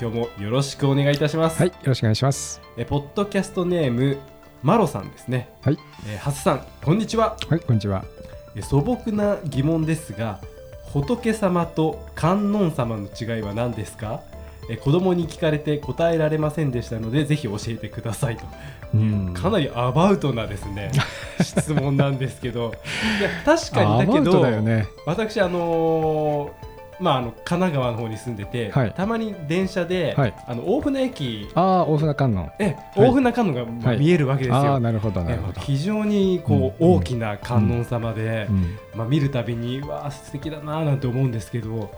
今日もよろしくお願いいたします。はい、よろしくお願いします。えポッドキャストネームマロさんですね。はい、えー長谷さんこんにちは。はい、こんにちは。え素朴な疑問ですが仏様と観音様の違いは何ですか？え子供に聞かれて答えられませんでしたのでぜひ教えてくださいと。うん。かなりアバウトなですね 質問なんですけど。いや確かにだけどね。私あのーまああの神奈川の方に住んでて、はい。たまに電車で、はい。あの大船駅ああ、大船観音。え大船観音がまあはい。見えるわけですよ。ああ、なるほど、なえるほど。非常にこう、うん大きな観音様で、うん、まあ、見るたびにうわあ素敵だなーなんて思うんですけど、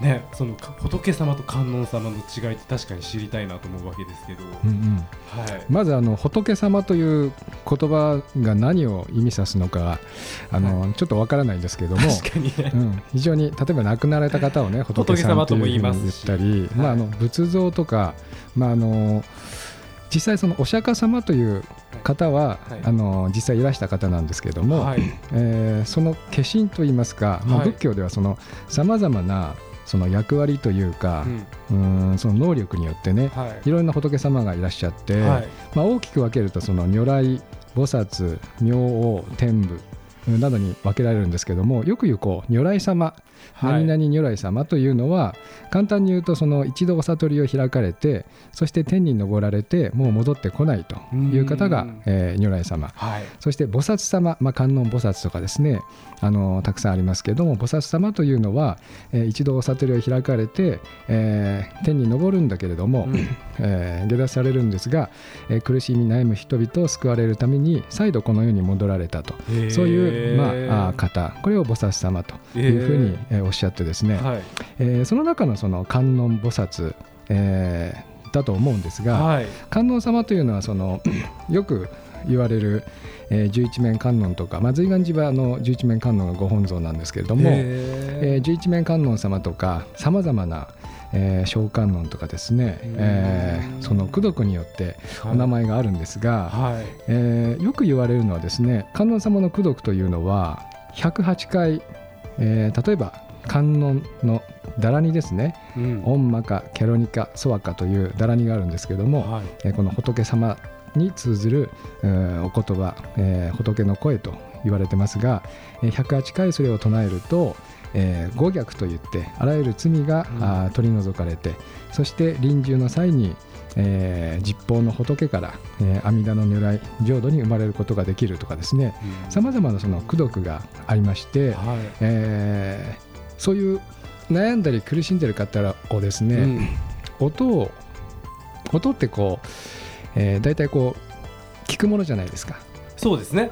ね、そのか仏様と観音様の違いって確かに知りたいなと思うわけですけど、うん、うん。はい、まずあの仏様という言葉が何を意味指すのかあの、ちょっとわからないんですけども、確かにね。う、ん、非常に例えば亡くなられた方をね仏 仏様とも言いますし言ったり、まあ、はい。あの仏像とか、まあ、あの実際そのお釈迦様という方は、はい。あの実際いらした方なんですけども、はい、えーその化身といいますか、まあ、はい。仏教ではそのさまざまなその役割というかう、ん。うーんその能力によってねはい。いろんな仏様がいらっしゃって、はい。まあ、大きく分けるとその如来菩薩明王天部などに分けられるんですけどもよく言うこう如来様はい。何々如来様というのは簡単に言うとその一度お悟りを開かれてそして天に昇られてもう戻ってこないという方がうん、えー如来様。はい。そして菩薩様、まあ、観音菩薩とかですねあのたくさんありますけども菩薩様というのは、えー一度お悟りを開かれて、えー天に昇るんだけれども、うん。えー下脱されるんですが、えー苦しみ悩む人々を救われるために再度この世に戻られたと、そういう、まあ、あー方。これを菩薩様というふうに、えーおっしゃってですね、はい。えーその中のその観音菩薩、えーだと思うんですが、はい。観音様というのはその よく言われる、えー十一面観音とか、まあ、随願寺はあの十一面観音がご本尊なんですけれども、えーへ十一面観音様とかさまざまな、えー小観音とかですね、えーその功徳によってーお名前があるんですが、はい。えーよく言われるのはですね観音様の功徳というのは108回、えー例えば観音のだらにですねうん。オンマカケロニカソワカというだらにがあるんですけども、はい。えーこの仏様に通ずる、えーお言葉、えー仏の声と言われてますが、えー108回それを唱えると、えー五逆といってあらゆる罪が、うん。取り除かれてそして臨終の際に、えー実法の仏から、えー阿弥陀の如来浄土に生まれることができるとかですね。さまざまなその功徳がありまして、はい。えーそういう悩んだり苦しんでる方をですね、うん。音を音ってこう、えー、大体こう聞くものじゃないですか、そうですね。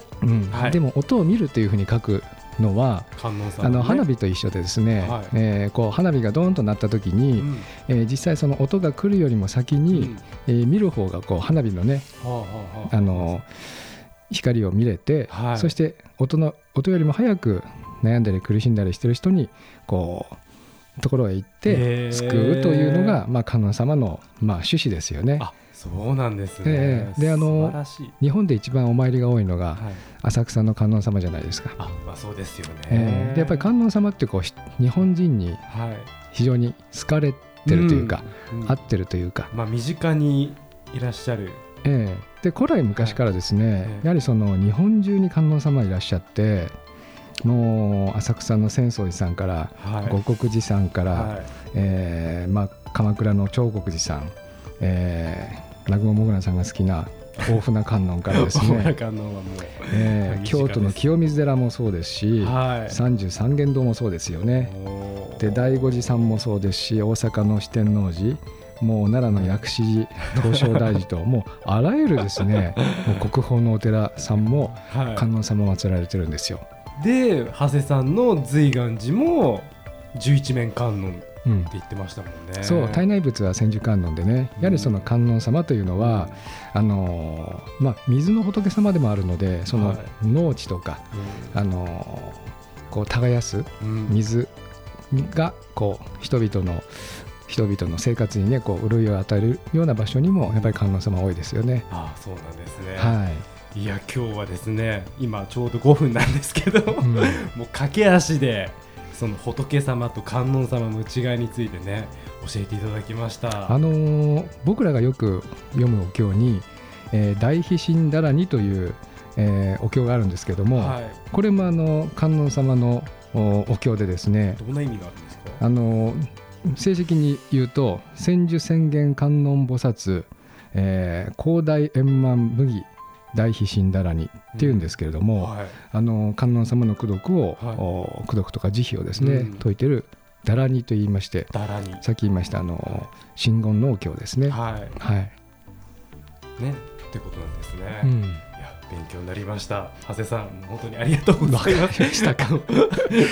はい。でも音を見るというふうに書くのは、ね。あの花火と一緒でですね、はい。えーこう花火がドーンと鳴った時うに、ん。えー実際その音が来るよりも先に、うん。えー見る方がこう花火のね、はあはあはあ。あの光を見れて、はい。そして音の音よりも早く悩んだり苦しんだりしてる人にこうところへ行っへてー。救うというのが、まあ、観音様の、まあ、趣旨ですよね。あそうなんですね、ええであの日本で一番お参りが多いのがはい、浅草の観音様じゃないですか。あまあそうですよね、ええ。でやっぱり観音様ってこうひ日本人にはい。非常に好かれてるというか、うんうん。合ってるというか、まあ身近にいらっしゃる。ええ。で古来昔からですね、ええ。やはりその日本中に観音様いらっしゃってもう浅草の浅草寺さんから、はい。五国寺さんから、はい。えーまあ、鎌倉の長国寺さん、えー、南雲もぐらさんが好きな 大船観音からですね、観音はもうえー京都の清水寺もそうですし、はい。三十三間堂もそうですよね。で醍醐寺さんもそうですし大阪の四天王寺もう奈良の薬師寺東照大寺と もうあらゆるですねもう国宝のお寺さんもはい。観音様祀られてるんですよ。で長谷さんの随願寺も十一面観音うん。言ってましたもんね。そう体内物は千手観音でねやはりその観音様というのは、あのーまあ、水の仏様でもあるのでそのはい。農地とか、あのーこう耕すうん。うん水がこう人々の人々の生活にねこう潤いを与えるような場所にもやっぱり観音様多いですよね。ああそうなんですね。はいや今日はですね今ちょうど5分なんですけど、い、うんもう駆け足でその仏様と観音様の違いについてね教えていただきました。あのー僕らがよく読むお経に「えー大悲心だらに」という、えーお経があるんですけども、はい、これもあの観音様のおお経でですねどんな意味があるんですか？あの正式に言うと「千手宣言観音菩薩、えー広大円満無義大悲心だらに」っていうんですけれども、はい、あの観音様の功徳を、はい。お功徳とか慈悲をですね、うん。説いてる「だらに」と言いまして。さっき言いましたあの真言のお経ですね。はい、はい。ねってことなんですね。うん。いや勉強になりました。長谷さん本当にありがとうございました。か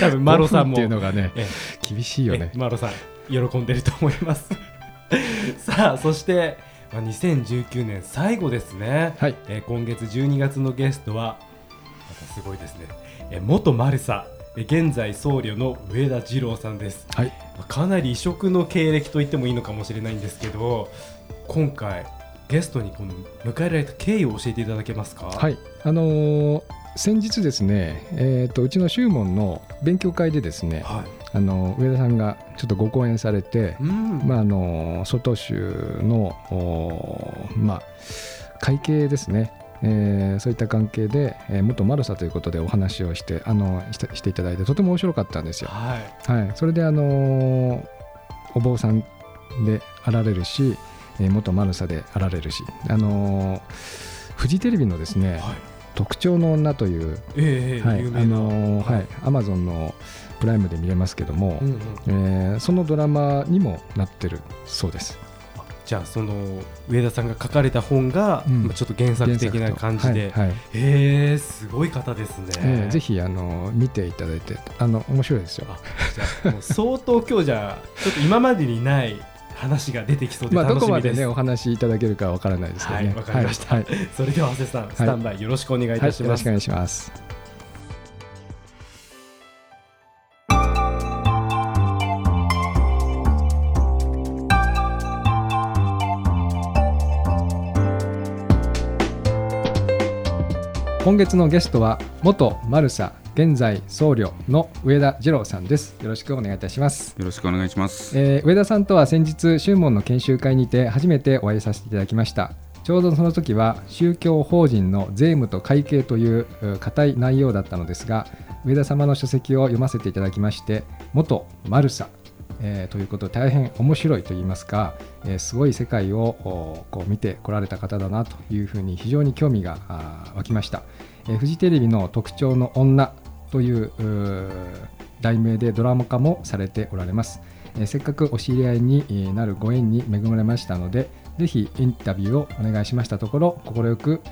多分マロさんも。っていうのがねえ厳しいよね。え。マロさん喜んでると思います。さあそして、まあ、2019年最後ですね、はい。えー今月12月のゲストはすごいですね、えー元マルサえー現在僧侶の上田二郎さんです。はい。まあかなり異色の経歴と言ってもいいのかもしれないんですけど今回ゲストにこの迎えられた経緯を教えていただけますか？はい。あのー先日ですね、えー、とうちの宗門の勉強会でですね、はいあの上田さんがちょっとご講演されて、うん。まあ、あの外宗の、おまあ、会計ですね、えーそういった関係で、えー元マルサということでお話をしてあのしていただいてとても面白かったんですよ。はい。はい、それであのお坊さんであられるし、えー元マルサであられるし、あのフジテレビのですねはい「特徴の女」という、ええはいあのはい、アマゾンのプライムで見れますけども、うんうん。えーそのドラマにもなってるそうです。じゃあその上田さんが書かれた本が、うん。まあちょっと原作的な感じで、はいはい。へえすごい方ですね、えーぜひあの見ていただいて。あの面白いですよ。あじゃあもう相当今日じゃあちょっと今までにない話が出てきそうでまあ、どこま楽しみで、ですねお話しいただけるかわからないですけどね。はいわかりました。それでは長谷さんスタンバイよろしくお願いいたします、よろしくお願いします。今月のゲストは元マルサ現在僧侶の上田二郎さんです。よろしくお願いいたします。よろしくお願いします。えー上田さんとは先日宗門の研修会にて初めてお会いさせていただきましたちょうどその時は宗教法人の税務と会計というう固い内容だったのですが上田様の書籍を読ませていただきまして元マルサえーということで大変面白いといいますか、えーすごい世界をおこう見てこられた方だなというふうに非常に興味が湧きました、えーフジテレビの特徴の女というう題名でドラマ化もされておられます、えーせっかくお知り合いになるご縁に恵まれましたのでぜひインタビューをお願いしましたところ快く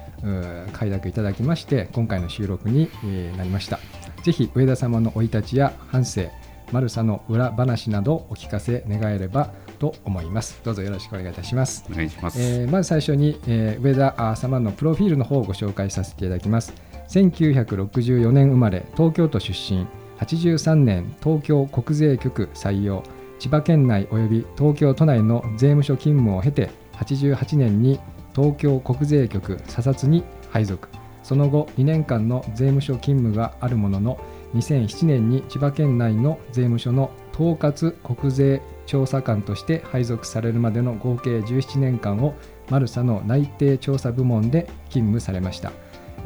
快諾いただきまして今回の収録になりました。ぜひ上田様の生い立ちや半生マルサの裏話などお聞かせ願えればと思います。どうぞよろしくお願いいたします。お願いします。えーまず最初に、えー上田あ様のプロフィールの方をご紹介させていただきます。1964年生まれ東京都出身。83年東京国税局採用。千葉県内及び東京都内の税務署勤務を経て88年に東京国税局査察に配属。その後2年間の税務署勤務があるものの2007年に千葉県内の税務署の統括国税調査官として配属されるまでの合計17年間をマルサの内定調査部門で勤務されました、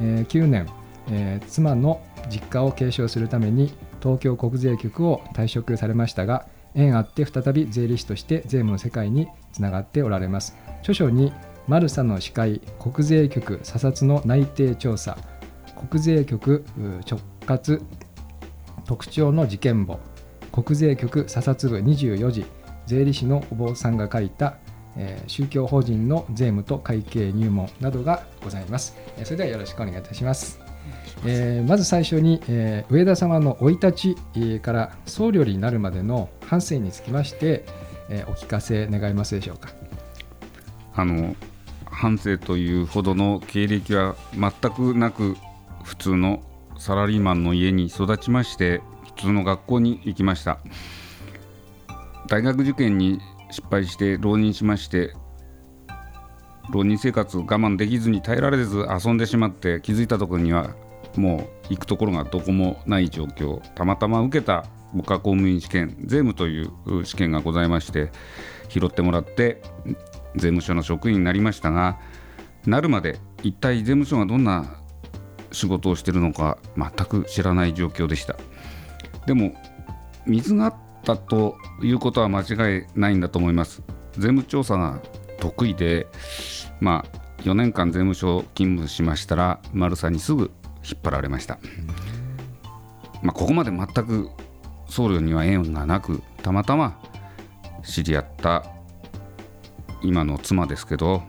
えー9年、えー妻の実家を継承するために東京国税局を退職されましたが縁あって再び税理士として税務の世界につながっておられます。著書にマルサの司会国税局査察の内定調査国税局直轄特徴の事件簿国税局査察部24時税理士のお坊さんが書いた、えー宗教法人の税務と会計入門などがございます。えーそれではよろしくお願いいたします。えーまず最初に、えー上田様の生い立ち、えーから僧侶になるまでの、反省につきまして、えー、お聞かせ願いますでしょうか？あの反省というほどの経歴は全くなく普通のサラリーマンの家に育ちまして普通の学校に行きました。大学受験に失敗して浪人しまして浪人生活我慢できずに耐えられず遊んでしまって気づいたところにはもう行くところがどこもない状況。たまたま受けた国家公務員試験税務という試験がございまして拾ってもらって税務署の職員になりましたがなるまで一体税務署がどんな仕事をしているのか全く知らない状況でした。でも水があったということは間違いないんだと思います。税務調査が得意でまあ4年間税務署勤務しましたら丸さんにすぐ引っ張られました、まあ、ここまで全く僧侶には縁がなくたまたま知り合った今の妻ですけど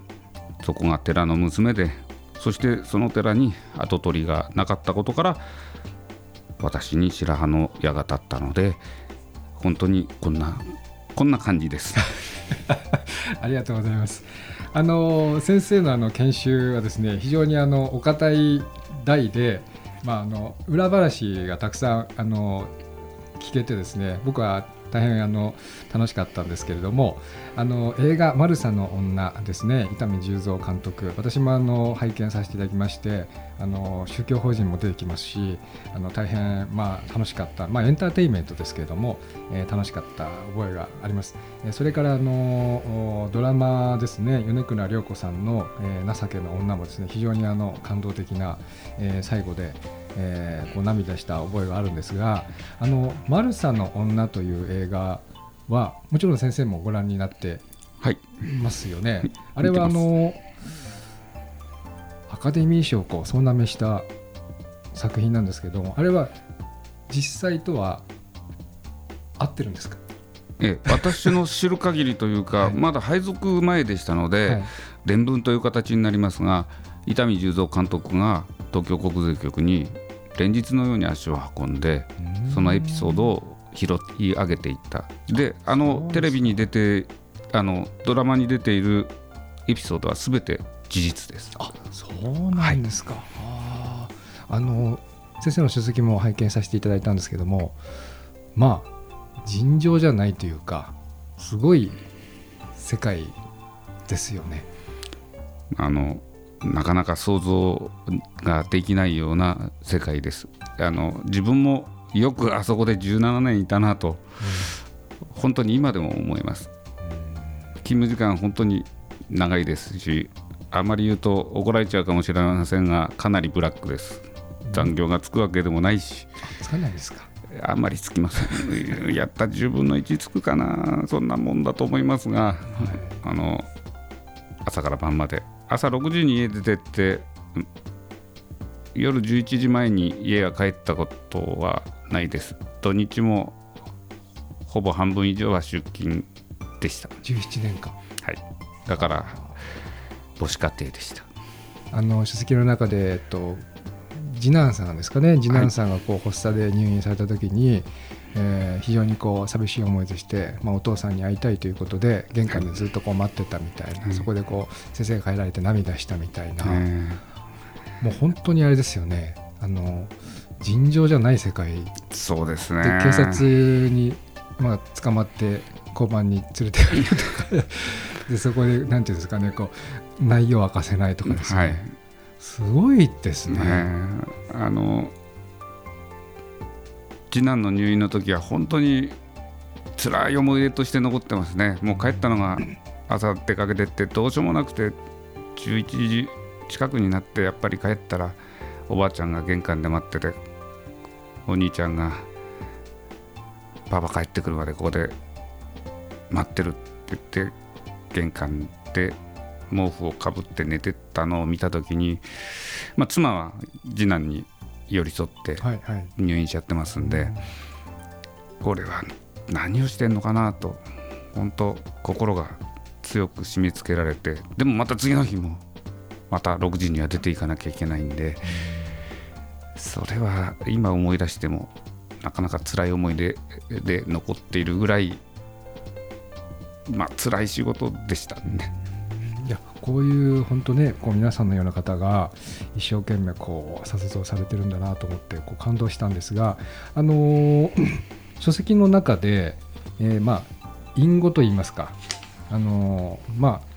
そこが寺の娘でそしてその寺に跡取りがなかったことから私に白羽の矢が立ったので本当にこんなこんな感じです。ありがとうございます。あの先生のあの研修はですね非常にあのお堅い題で、まあ、あの裏話がたくさんあの聞けてですね僕は大変あの楽しかったんですけれどもあの映画「マルサの女」ですね伊丹十三監督私もあの拝見させていただきましてあの宗教法人も出てきますしあの大変、まあ、楽しかった、まあ、エンターテインメントですけれども、えー、楽しかった覚えがあります、えー、それからあのドラマですね。米倉涼子さんの、えー「情けの女」もですね非常にあの感動的な、えー、最後で、えー、こう涙した覚えがあるんですが「あのマルサの女」という映画はもちろん先生もご覧になってますよね。はい、あれはあのアカデミー賞をこう総なめした作品なんですけどもあれは実際とは合ってるんですか？ええ、私の知る限りというか、はい、まだ配属前でしたので、はい、伝聞という形になりますが伊丹十三監督が東京国税局に連日のように足を運んでそのエピソードを拾い上げていった。であのテレビに出てあのドラマに出ているエピソードはすべて事実です。あそうなんですか、はい、ああの先生の書籍も拝見させていただいたんですけどもまあ尋常じゃないというかすごい世界ですよね。あのなかなか想像ができないような世界です。あの自分もよくあそこで17年いたなと、うん、本当に今でも思います、勤務時間本当に長いですしあまり言うと怒られちゃうかもしれませんがかなりブラックです。残業がつくわけでもないし、つかないですか？あんまりつきません。やった10分の1つくかな。そんなもんだと思いますが、はい、あの朝から晩まで。朝6時に家出てって夜11時前に家が帰ったことはないです。土日もほぼ半分以上は出勤でした。17年間。はい。だから母子家庭でした。あの書籍の中で、えっと、次男さんですかね。次男さんがこう発作で入院された時に、はい、えー、非常にこう寂しい思いとして、まあ、お父さんに会いたいということで玄関でずっとこう待ってたみたいな、そこでこう先生が帰られて涙したみたいな、もう本当にあれですよね。あの尋常じゃない世界。そうですね。警察に、まあ、捕まって交番に連れてくるとか。でそこでなんていうんですかねこう内容を明かせないとかですね、はい、すごいですね。ねあの次男の入院の時は本当に辛い思い出として残ってますね。もう帰ったのが朝出かけてってどうしようもなくて11時近くになってやっぱり帰ったらおばあちゃんが玄関で待っててお兄ちゃんがパパ帰ってくるまでここで待ってるって言って玄関で毛布をかぶって寝てたのを見た時に、まあ、妻は次男に寄り添って入院しちゃってますんで、はいはい、これは何をしてんのかなと本当心が強く締め付けられてでもまた次の日もまた6時には出ていかなきゃいけないんでそれは今思い出してもなかなか辛い思い出で残っているぐらいまあ辛い仕事でしたね。こういう本当ねこう皆さんのような方が一生懸命こう撮影をされてるんだなと思ってこう感動したんですがあのー 書籍の中で、えーまあ隠語といいますかあのーまあ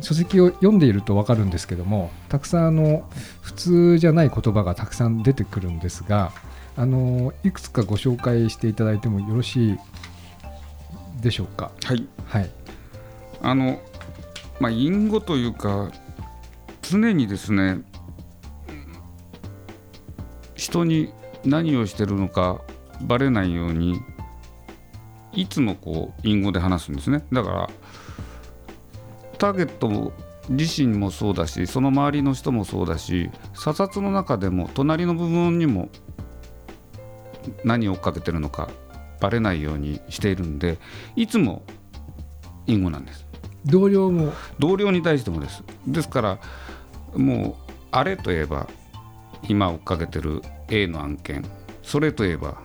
書籍を読んでいると分かるんですけどもたくさんあの普通じゃない言葉がたくさん出てくるんですがあのいくつかご紹介していただいてもよろしいでしょうか？はいはい、あのまあ隠語というか常にですね人に何をしてるのかバレないようにいつもこう隠語で話すんですね。だからターゲット自身もそうだしその周りの人もそうだし査察の中でも隣の部分にも何を追っかけてるのかバレないようにしているんでいつも隠語なんです。同僚も。同僚に対してもです。ですからもうあれといえば今追っかけてる A の案件。それといえば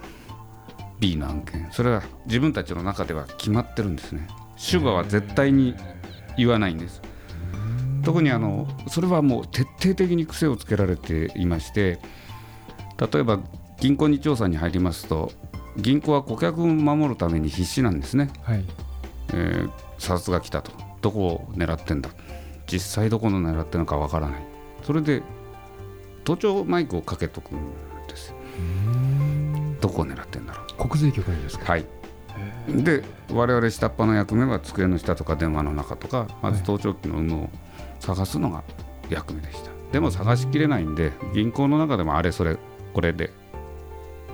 B の案件。それは自分たちの中では決まってるんですね。主語は絶対に言わないんです。特にあのそれはもう徹底的に癖をつけられていまして例えば銀行に調査に入りますと銀行は顧客を守るために必死なんですね。はい。えー査察が来たとどこを狙ってんだ？実際どこの狙ってるのかわからない。それで盗聴マイクをかけとくんですどこを狙ってんだろう。国税局にですか？はい。で我々下っ端の役目は机の下とか電話の中とかまず盗聴器の有無を探すのが役目でした。でも探しきれないんで銀行の中でもあれそれこれで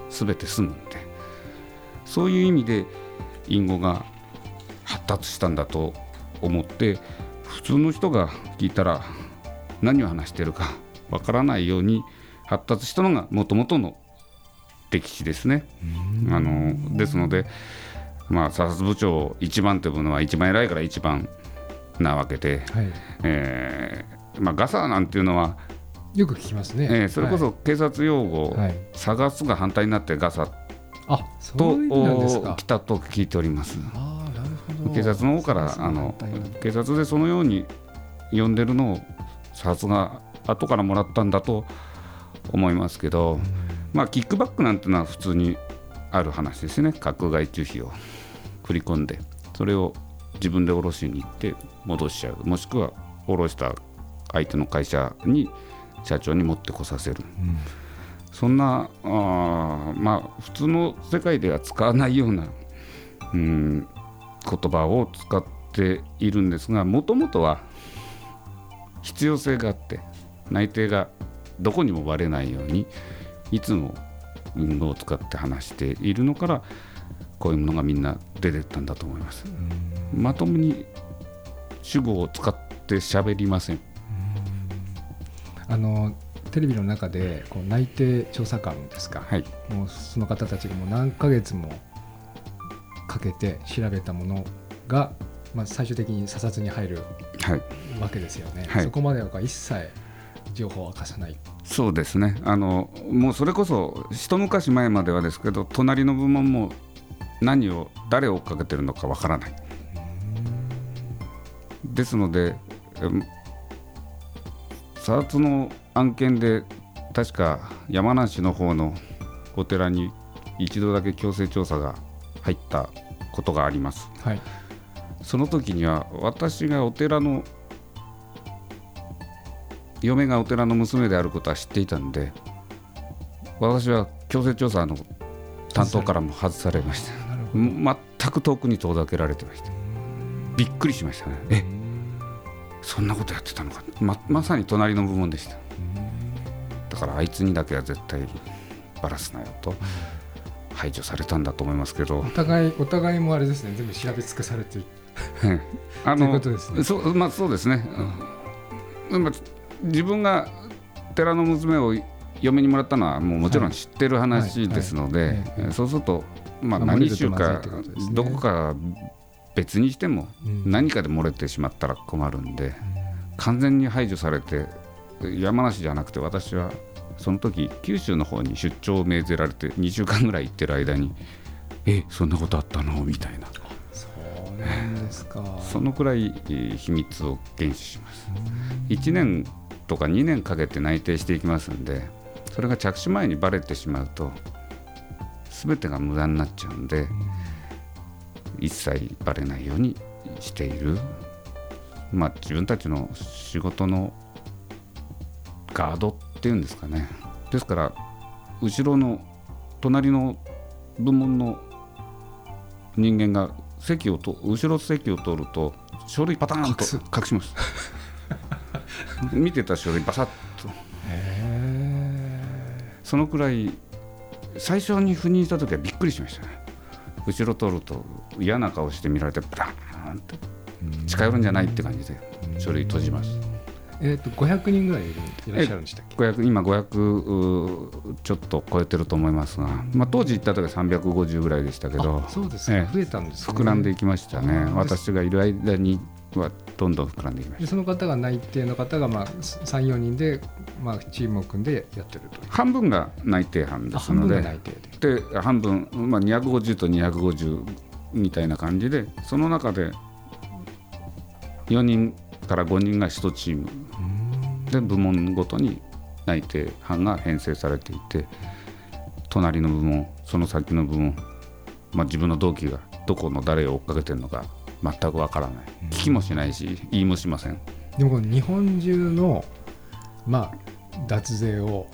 全て済むんで。そういう意味で隠語が発達したんだと思って普通の人が聞いたら何を話してるかわからないように発達したのがもともとの歴史ですね。あのですので、まあ、査察部長一番というのは一番偉いから一番なわけで、はい。えーまあ、ガサなんていうのは、よく聞きますね、えーそれこそ警察用語、はい、はい探すが反対になってガサとういう意味なんですか。来たと聞いております。警察の方からあの警察でそのように呼んでるのを査察が後からもらったんだと思いますけど、まあキックバックなんてのは普通にある話ですね。架空外注費を。振り込んでそれを自分で下ろしに行って戻しちゃう。もしくは下ろした相手の会社に社長に持ってこさせる、そんなあーまあ普通の世界では使わないような、うん、言葉を使っているんですがもともとは必要性があって内定がどこにもバレないようにいつも運動を使って話しているのからこういうものがみんな出てったんだと思います。まともに主語を使って喋りません。あのテレビの中でこう内定調査官ですか、はい、もうその方たちがもう何ヶ月もかけて調べたものが、まあ、最終的に査察に入るはい、わけですよね、はい。そこまでは一切情報を明かさない。そうですね。あのもうそれこそ一昔前まではですけど隣の部門も何を誰を追っかけてるのかわからない。ですので査察の案件で確か山梨の方のお寺に一度だけ強制調査が入ったことがあります。はい。その時には私がお寺の嫁がお寺の娘であることは知っていたんで私は強制調査の担当からも外されました。全く遠くに遠ざけられてました。びっくりしましたね。え？そんなことやってたのか。ままさに隣の部門でした。だからあいつにだけは絶対バラすなよと排除されたんだと思いますけど。お互いお互いもあれですね。全部調べ尽くされてる。あということですね。そうまあそうですね、うん。まあ自分が寺の娘を嫁にもらったのはもうもちろん知ってる話ですので、そうすると、まあ、何週かどこか別にしてもうん。何かで漏れてしまったら困るんで、完全に排除されて山梨じゃなくて私はその時九州の方に出張を命ぜられて2週間ぐらい行ってる間にえそんなことあったの？みたいな。そうなんですか。そのくらいえー秘密を厳守します。1年とか2年かけて内定していきますんでそれが着手前にバレてしまうと全てが無駄になっちゃうんで一切バレないようにしている。まあ自分たちの仕事のガードっていうんですかね。ですから後ろの隣の部門の人間が席をと後ろ席を取ると書類パターンと隠します。見てた書類バサッと。そのくらい最初に赴任した時はびっくりしましたね。後ろ取ると嫌な顔して見られてブラーンって近寄るんじゃないって感じで書類閉じますえっ、と500人ぐらいいらっしゃるんでしたっけ？500今500ちょっと超えてると思いますが、まあ、当時行った時は350ぐらいでしたけどあそうですか、ええ。増えたんですね。膨らんでいきましたね。私がいる間にはどんどん膨らんでいきました。でその方が内定の方がまあ34人で、まあ、チームを組んでやってると。半分が内定班ですので。で。半分、まあ、250と250みたいな感じでその中で4人から5人が1チーム。で部門ごとに内定班が編成されていて隣の部門その先の部門、まあ、自分の同期がどこの誰を追っかけてるのか全くわからない。聞きもしないし言いもしません。でも日本中の、まあ、脱税を、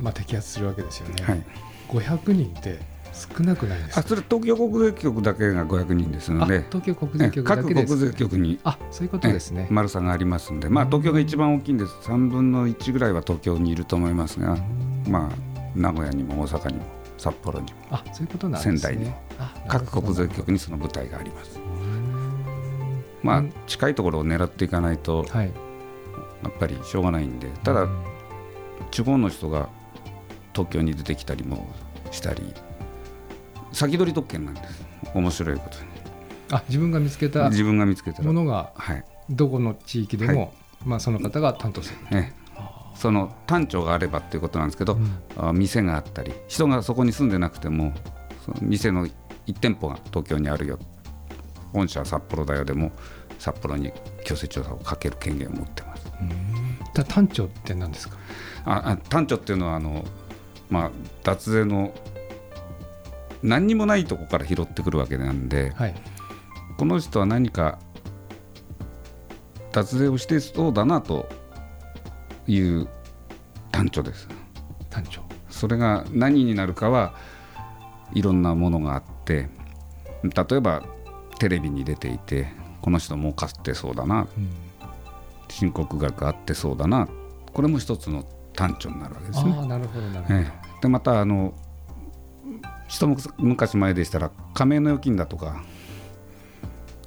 まあ、摘発するわけですよね、はい。500人って少なくないですかあそれ東京国税局だけが500人ですのあで東京国税え局だけです。各国税局に。あそういうことですね。え丸さがありますんで、まあ、東京が一番大きいんです。3分の1ぐらいは東京にいると思いますが、まあ、名古屋にも大阪にも札幌にもあそういうことなんですね。仙台にもあ各国税局にその部隊があります。まあうん、近いところを狙っていかないとはい。やっぱりしょうがないんで。ただうん。地方の人が東京に出てきたりもしたり先取り特権なんです。面白いことあ自分が見つけたに自分が見つけたら。ものがはい。どこの地域でも、はまあ、その方が担当する、ねその単調があればっていうことなんですけど、うん。あ店があったり人がそこに住んでなくてもその店の1店舗が東京にあるよ。本社は札幌だよでも札幌に強制調査をかける権限を持ってます。た単調って何ですか？ああ単調っていうのはあの、まあ、脱税の何にもないとこから拾ってくるわけなんではい。この人は何か脱税をしてそうだなという単調です。単調。それが何になるかはいろんなものがあって例えばテレビに出ていてこの人儲かってそうだな。うん。申告額あってそうだな。これも一つの単調になるわけですね。あ。あなるほどなるほど、ええ。でまたあの一昔前でしたら加盟の預金だとか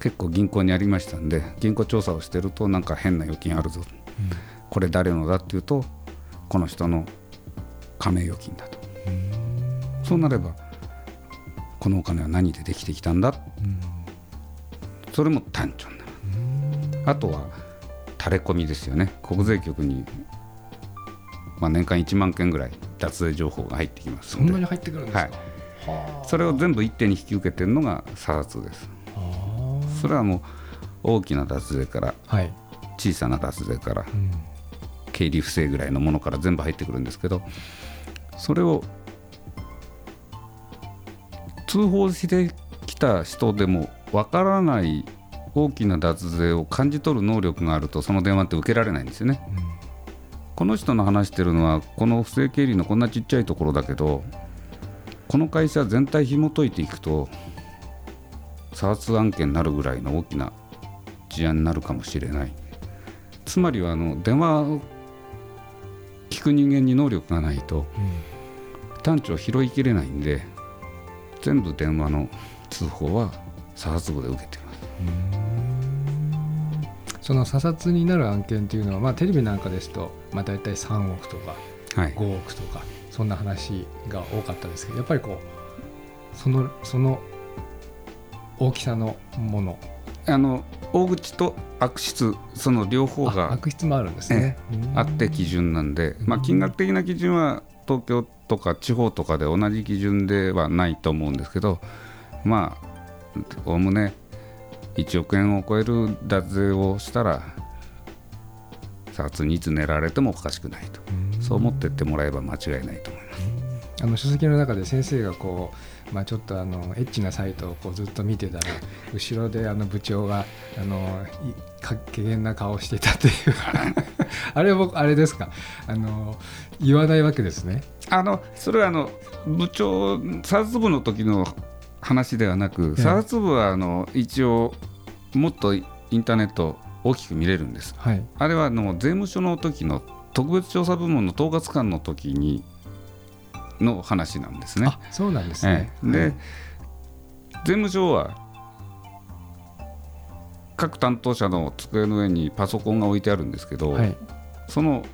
結構銀行にありましたんで銀行調査をしてるとなんか変な預金あるぞ。これ誰のだっていうとこの人の加盟預金だと。そうなればこのお金は何でできてきたんだ？うんそれも単調になる。あとは垂れ込みですよね。国税局に、まあ、年間1万件ぐらい脱税情報が入ってきますそんなに入ってくるんですか、はい。はあそれを全部一手に引き受けてるのが査察です。あそれはもう大きな脱税からあはい、小さな脱税からうん。経理不正ぐらいのものから全部入ってくるんですけどそれを通報してきた人でもわからない大きな脱税を感じ取る能力があるとその電話って受けられないんですよね。この人の話してるのはこの不正経理のこんなちっちゃいところだけどこの会社全体紐解いていくと査察案件になるぐらいの大きな事案になるかもしれない。つまりはあの電話を聞く人間に能力がないと探知を拾いきれないんで全部電話の通報は査察部で受けています。その査察になる案件っていうのは、まあ、テレビなんかですと、まあ、大体3億とかはい。5億とかそんな話が多かったですけどやっぱりこうそのその大きさのもの。あの大口と悪質その両方あが悪質もあるんですね、うん。あって基準なんで、まあ、金額的な基準は東京とか地方とかで同じ基準ではないと思うんですけどまあおおむね1億円を超える脱税をしたら査察にいつ寝られてもおかしくないとそう思ってってもらえば間違いないと思います。あの書籍の中で先生がこう、まあ、ちょっとあのエッチなサイトをこうずっと見てたら後ろであの部長があのいかけげんな顔をしていたっていう あれは僕あれですか？あの言わないわけですね。あのそれはあの部長査察部の時の話ではなくええ査察部はあの一応もっとインターネット大きく見れるんですはい、あれはあの税務署の時の特別調査部門の統括官の時にの話なんですね。あ。そうなんですね。え。え。で、税務署は各担当者の机の上にパソコンが置いてあるんですけど、はい、その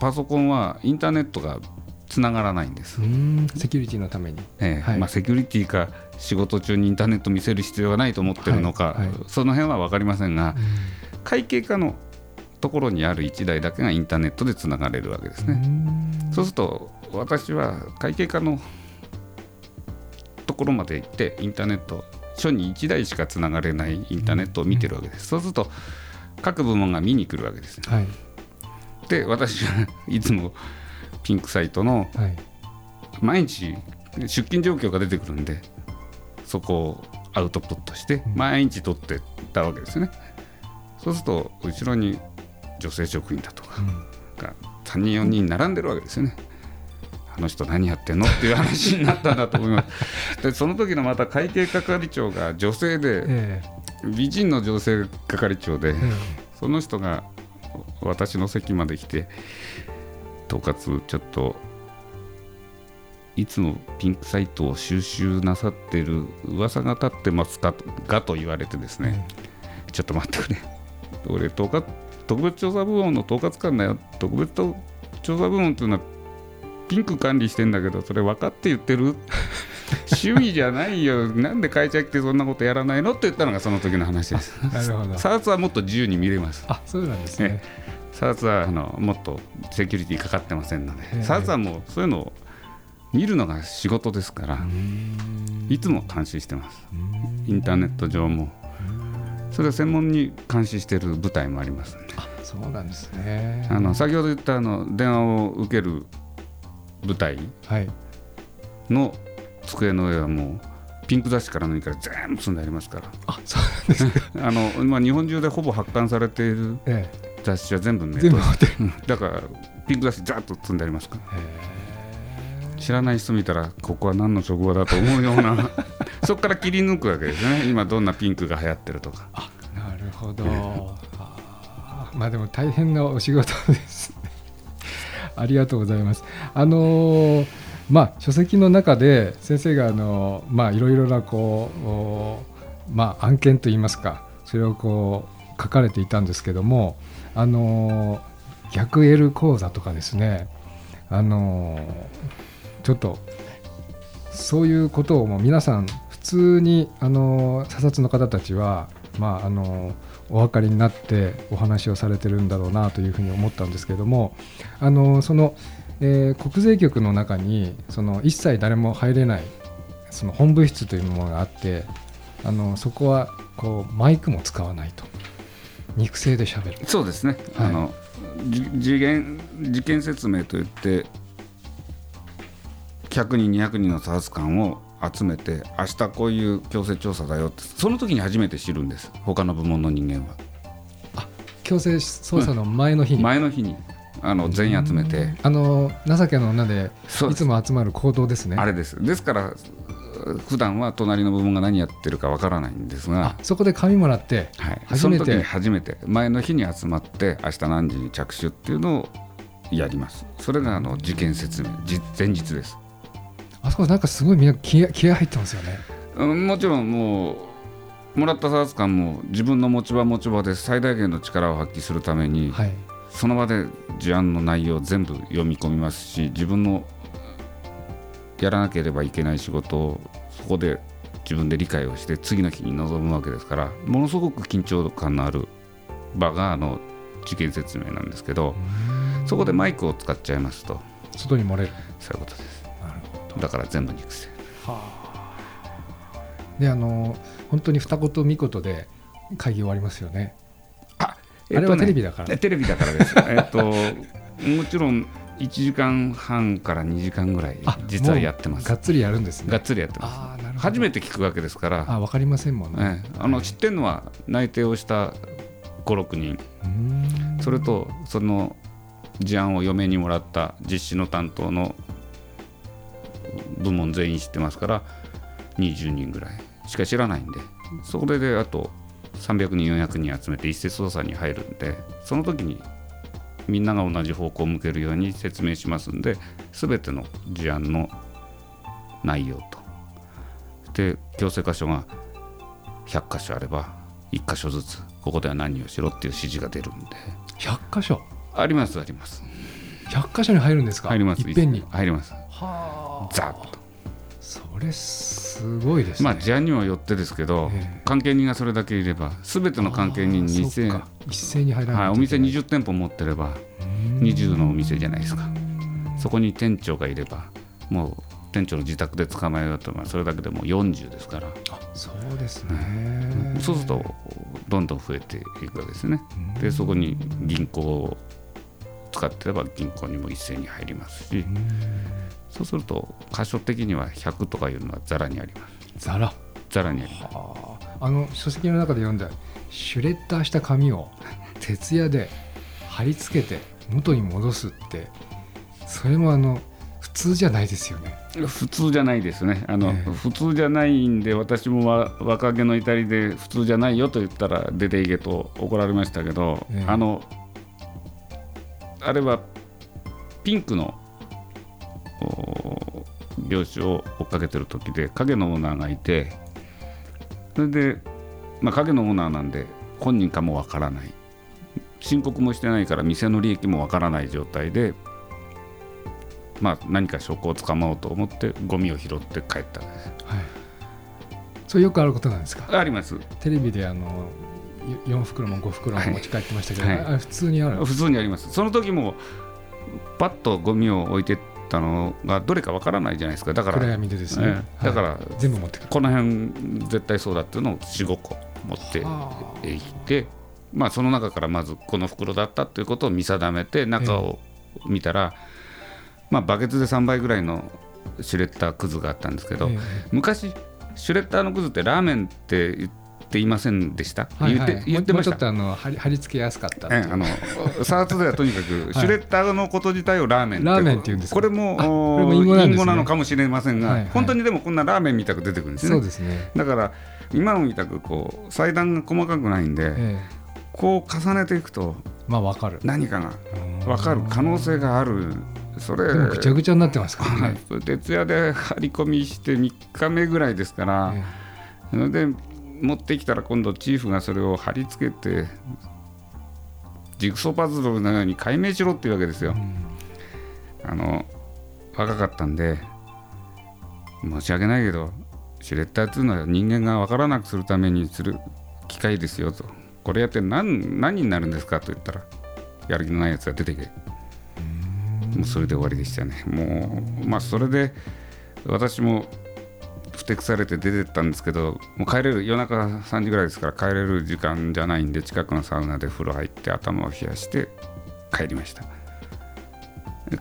パソコンはインターネットがつながらないんです。セキュリティのために。ええ。はい。まあ、セキュリティか仕事中にインターネット見せる必要がないと思ってるのか、はい。はい。その辺は分かりませんが、会計課のところにある1台だけがインターネットでつながれるわけですね。そうすると私は会計課のところまで行ってインターネット署に1台しかつながれないインターネットを見てるわけです。そうすると各部門が見に来るわけです。はいで私は いつもピンクサイトのはい毎日出勤状況が出てくるんでそこをアウトプットしてうん毎日取ってたわけですね。そうすると後ろに女性職員だとかうんが3人4人並んでるわけですよね。あの人何やってんのっていう話になったんだと思います。でその時のまた会計係長が女性でえ美人の女性係長でええ。その人が私の席まで来て統括ちょっといつもピンクサイトを収集なさっている噂が立ってますかがと言われてですね、ちょっと待ってくれ。俺統括特別調査部門の統括官だよ特別調査部門っていうのはピンク管理してんだけどそれ分かって言ってる？趣味じゃないよ。なんで会社来てそんなことやらないの？って言ったのがその時の話です。え なるほど。サーツはもっと自由に見れます。あそうなんですね。サーツはあのもっとセキュリティかかってませんので、ええ。サーツはもうそういうのを見るのが仕事ですから、いつも監視してます。インターネット上もそれを専門に監視している部隊もありますあそうなんですね。あの先ほど言ったあの電話を受ける部隊はい。の机の上はもうピンク雑誌から何から全部積んでありますから。あそうなんですね。あの、まあ、日本中でほぼ発刊されているえ雑誌は全部えネット全部持って。る。うん。だからピンク雑誌ざっと積んでありますから。へ知らない人見たらここは何の職場だと思うような そこから切り抜くわけですね今どんなピンクが流行ってるとかえなるほど。まあでも大変なお仕事ですね。ありがとうございます。あのーまあ書籍の中で先生があのまあいろいろなこうおまあ案件といいますかそれをこう書かれていたんですけどもあのー逆 L 講座とかですねあのーちょっとそういうことをもう皆さん普通にあの査察の方たちは、まあ、あのお分かりになってお話をされてるんだろうなというふうに思ったんですけどもあのその、えー国税局の中にその一切誰も入れないその本部室というものがあってあのそこはこうマイクも使わないと。肉声で喋る。そうですね、はい。あのじ事件事件説明といって100人200人の査察官を集めて明日こういう強制調査だよってその時に初めて知るんです。他の部門の人間は。強制捜査の前の日に、前の日にあの全員集めて。あの情けの女でいつも集まる行動ですね。あれです。ですから普段は隣の部門が何やってるかわからないんですが。あ、そこで紙もらってはい、初めて。その時に初めて前の日に集まって明日何時に着手っていうのをやります。それがあの事件説明じ前日です、あそこなんかすごいみんな気合気合入ってますよね。うん、もちろんもうもらった査察官も自分の持ち場持ち場で最大限の力を発揮するために、はい。その場で事案の内容を全部読み込みますし自分のやらなければいけない仕事をそこで自分で理解をして次の日に臨むわけですからものすごく緊張感のある場があの事件説明なんですけどそこでマイクを使っちゃいますと外に漏れるそういうことですだから全部肉声。はあ。であの本当に二言三言で会議終わりますよね。ああれはテレビだから。えテレビだからです。えっと もちろん1時間半から2時間ぐらいあ実はやってます。がっつりやるんですね。がっつりやってます。ああなるほど。初めて聞くわけですから。あ分かりませんもんね。ええあのはい。知ってるのは内定をした56人。それとその事案を嫁にもらった実施の担当の部門全員知ってますから20人ぐらい。しか知らないんでそれであと300人400人集めて一斉捜査に入るんでその時にみんなが同じ方向を向けるように説明しますんで全ての事案の内容と。で強制箇所が100箇所あれば1箇所ずつここでは何をしろっていう指示が出るんで。100箇所？ありますあります。100箇所に入るんですか？入ります。いっぺんに？入ります。はあざっと。それすごいですね。まあ事案にはよってですけど、ええ。関係人がそれだけいれば全ての関係人に一斉に入らないはい、お店といけない20店舗持ってればうん。20のお店じゃないですか。そこに店長がいればもう店長の自宅で捕まえようとまあそれだけでもう40ですから、あそうですね。そうするとどんどん増えていくわけですね。うん。でそこに銀行を使ってれば銀行にも一斉に入りますしうんそうすると箇所的には100とかいうのはざらにあります。ザラ？ざらにあります。あ。あの書籍の中で読んだシュレッダーした紙を 徹夜で貼り付けて元に戻すってそれもあの普通じゃないですよね。普通じゃないですね。あの、ええ。普通じゃないんで私もわ若気の至りで普通じゃないよと言ったら出ていけと怒られましたけど、ええ。あのあれはピンクのお拍子を追っかけてる時で影のオーナーがいてそれで、まあ、影のオーナーなんで本人かもわからない。申告もしてないから店の利益もわからない状態でまあ、何か証拠をつかまおうと思ってゴミを拾って帰ったんです。はい。それよくあることなんですか？あります。テレビであの4袋も5袋も持ち帰ってましたけど、はい。あ普通にある普通にあります。その時もパッとゴミを置いてったのがどれかわからないじゃないですか。だから暗闇でですね、ええ。だからはい全部持ってくる。この辺絶対そうだっていうのを45個持ってはあ。いってまあその中からまずこの袋だったということを見定めて中を見たら、まあバケツで3倍ぐらいのシュレッダーくずがあったんですけど、ええ。昔シュレッダーのくずってラーメンって言っていませんでした、はいはい。言って言ってました？ちょっとあの貼り付けやすかったあのサーツではとにかくシュレッダーのこと自体をラーメンってラーメンって言うんですかこれもこれも隠語なんね。なのかもしれませんが、はいはい。本当にでもこんなラーメンみたく出てくるんですね。そうですね、だから今のみたくこう裁断が細かくないんで、えこう重ねていくとえまあわかる。何かが分かる可能性がある。それぐちゃぐちゃになってますからはい。ね、徹夜で張り込みして3日目ぐらいですから、え。それで持ってきたら今度チーフがそれを貼り付けてジグソーパズルのように解明しろっていうわけですよ。あの若かったんで申し訳ないけどシュレッダーっていうのは人間が分からなくするためにする機械ですよと。これやって何何になるんですかと言ったらやる気のないやつが出てけもうそれで終わりでしたね。もうまあそれで私もふてくされて出てったんですけどもう帰れる夜中3時ぐらいですから帰れる時間じゃないんで近くのサウナで風呂入って頭を冷やして帰りました。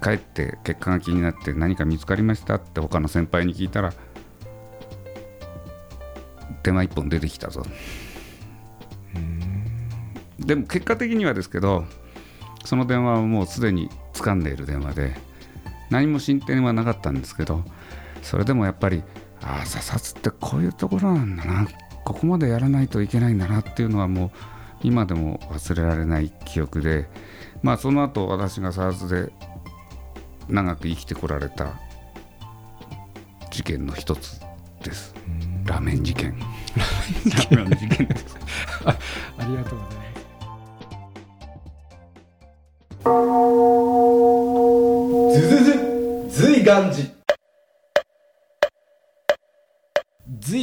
帰って結果が気になって何か見つかりましたって他の先輩に聞いたら電話一本出てきたぞ。でも結果的にはですけどその電話はもうすでに掴んでいる電話で何も進展はなかったんですけどそれでもやっぱりああ査察ってこういうところなんだなここまでやらないといけないんだなっていうのはもう今でも忘れられない記憶でまあその後私が査察で長く生きてこられた事件の一つですラーメン事件ラーメン事件です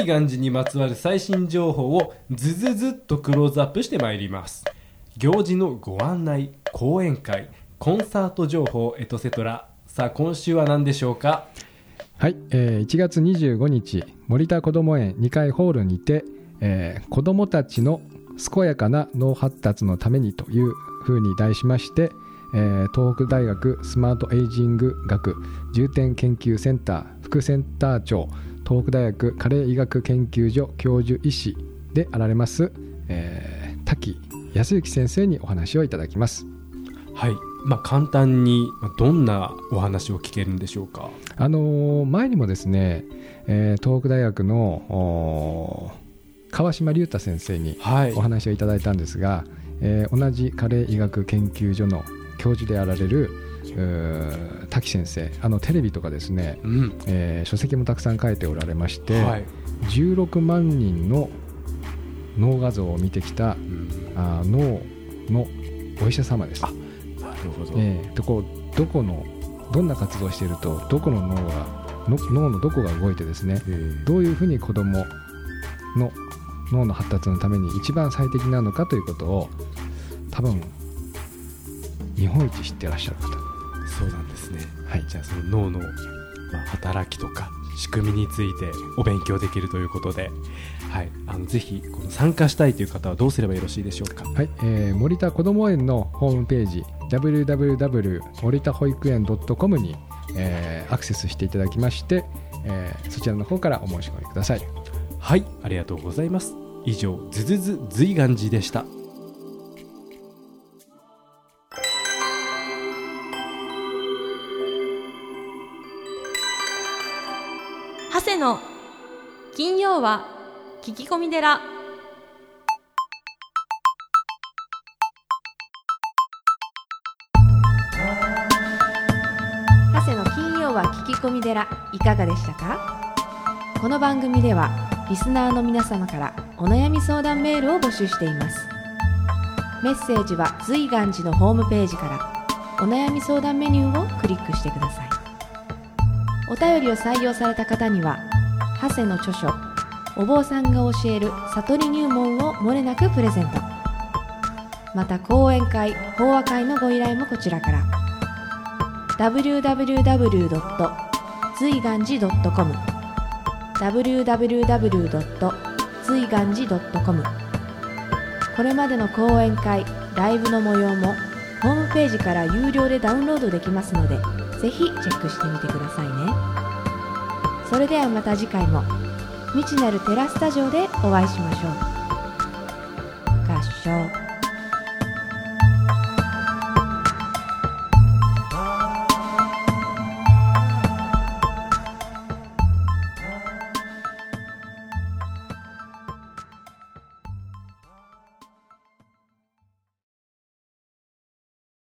願寺にまつわる最新情報をズズズっとクローズアップしてまいります。行事のご案内講演会コンサート情報エトセトラさあ今週は何でしょうか？はい、えー1月25日森田こども園2階ホールにて、えー子どもたちの健やかな脳発達のためにというふうに題しまして、えー東北大学スマートエイジング学重点研究センター副センター長東北大学加齢医学研究所教授医師であられます、えー滝康之先生にお話をいただきます。はい。まあ簡単にまあどんなお話を聞けるんでしょうか？あのー前にもですね、えー東北大学の川島隆太先生にはい。お話をいただいたんですが、えー同じ加齢医学研究所の教授であられる滝先生あのテレビとかですね、うん。えー書籍もたくさん書いておられまして、はい。16万人の脳画像を見てきたうん。あー脳のお医者様です。あなるほど、えー、どこどこのどんな活動をしているとどこの脳がの脳のどこが動いてですねえーどういうふうに子どもの脳の発達のために一番最適なのかということを多分日本一知ってらっしゃる方そうなんですね。はい。じゃあその脳の、まあ、働きとか仕組みについてお勉強できるということで、はい、あのぜひこの参加したいという方はどうすればよろしいでしょうか？はい、えー森田こども園のホームページ www 森田保育園 .com に、えーアクセスしていただきまして、えーそちらの方からお申し込みください。はい。ありがとうございます。以上ズズズ随願寺でしたの。金曜は聞き込み寺。長谷の金曜は聞き込み寺。いかがでしたか？この番組ではリスナーの皆様からお悩み相談メールを募集しています。メッセージは随願寺のホームページからお悩み相談メニューをクリックしてください。お便りを採用された方には長谷の著書お坊さんが教える悟り入門をもれなくプレゼントまた講演会法話会のご依頼もこちらから www. 随願寺 .com www. 随願寺 .com これまでの講演会ライブの模様もホームページから有料でダウンロードできますのでぜひチェックしてみてくださいねそれではまた次回も。未知なるテラスタジオでお会いしましょう。合唱。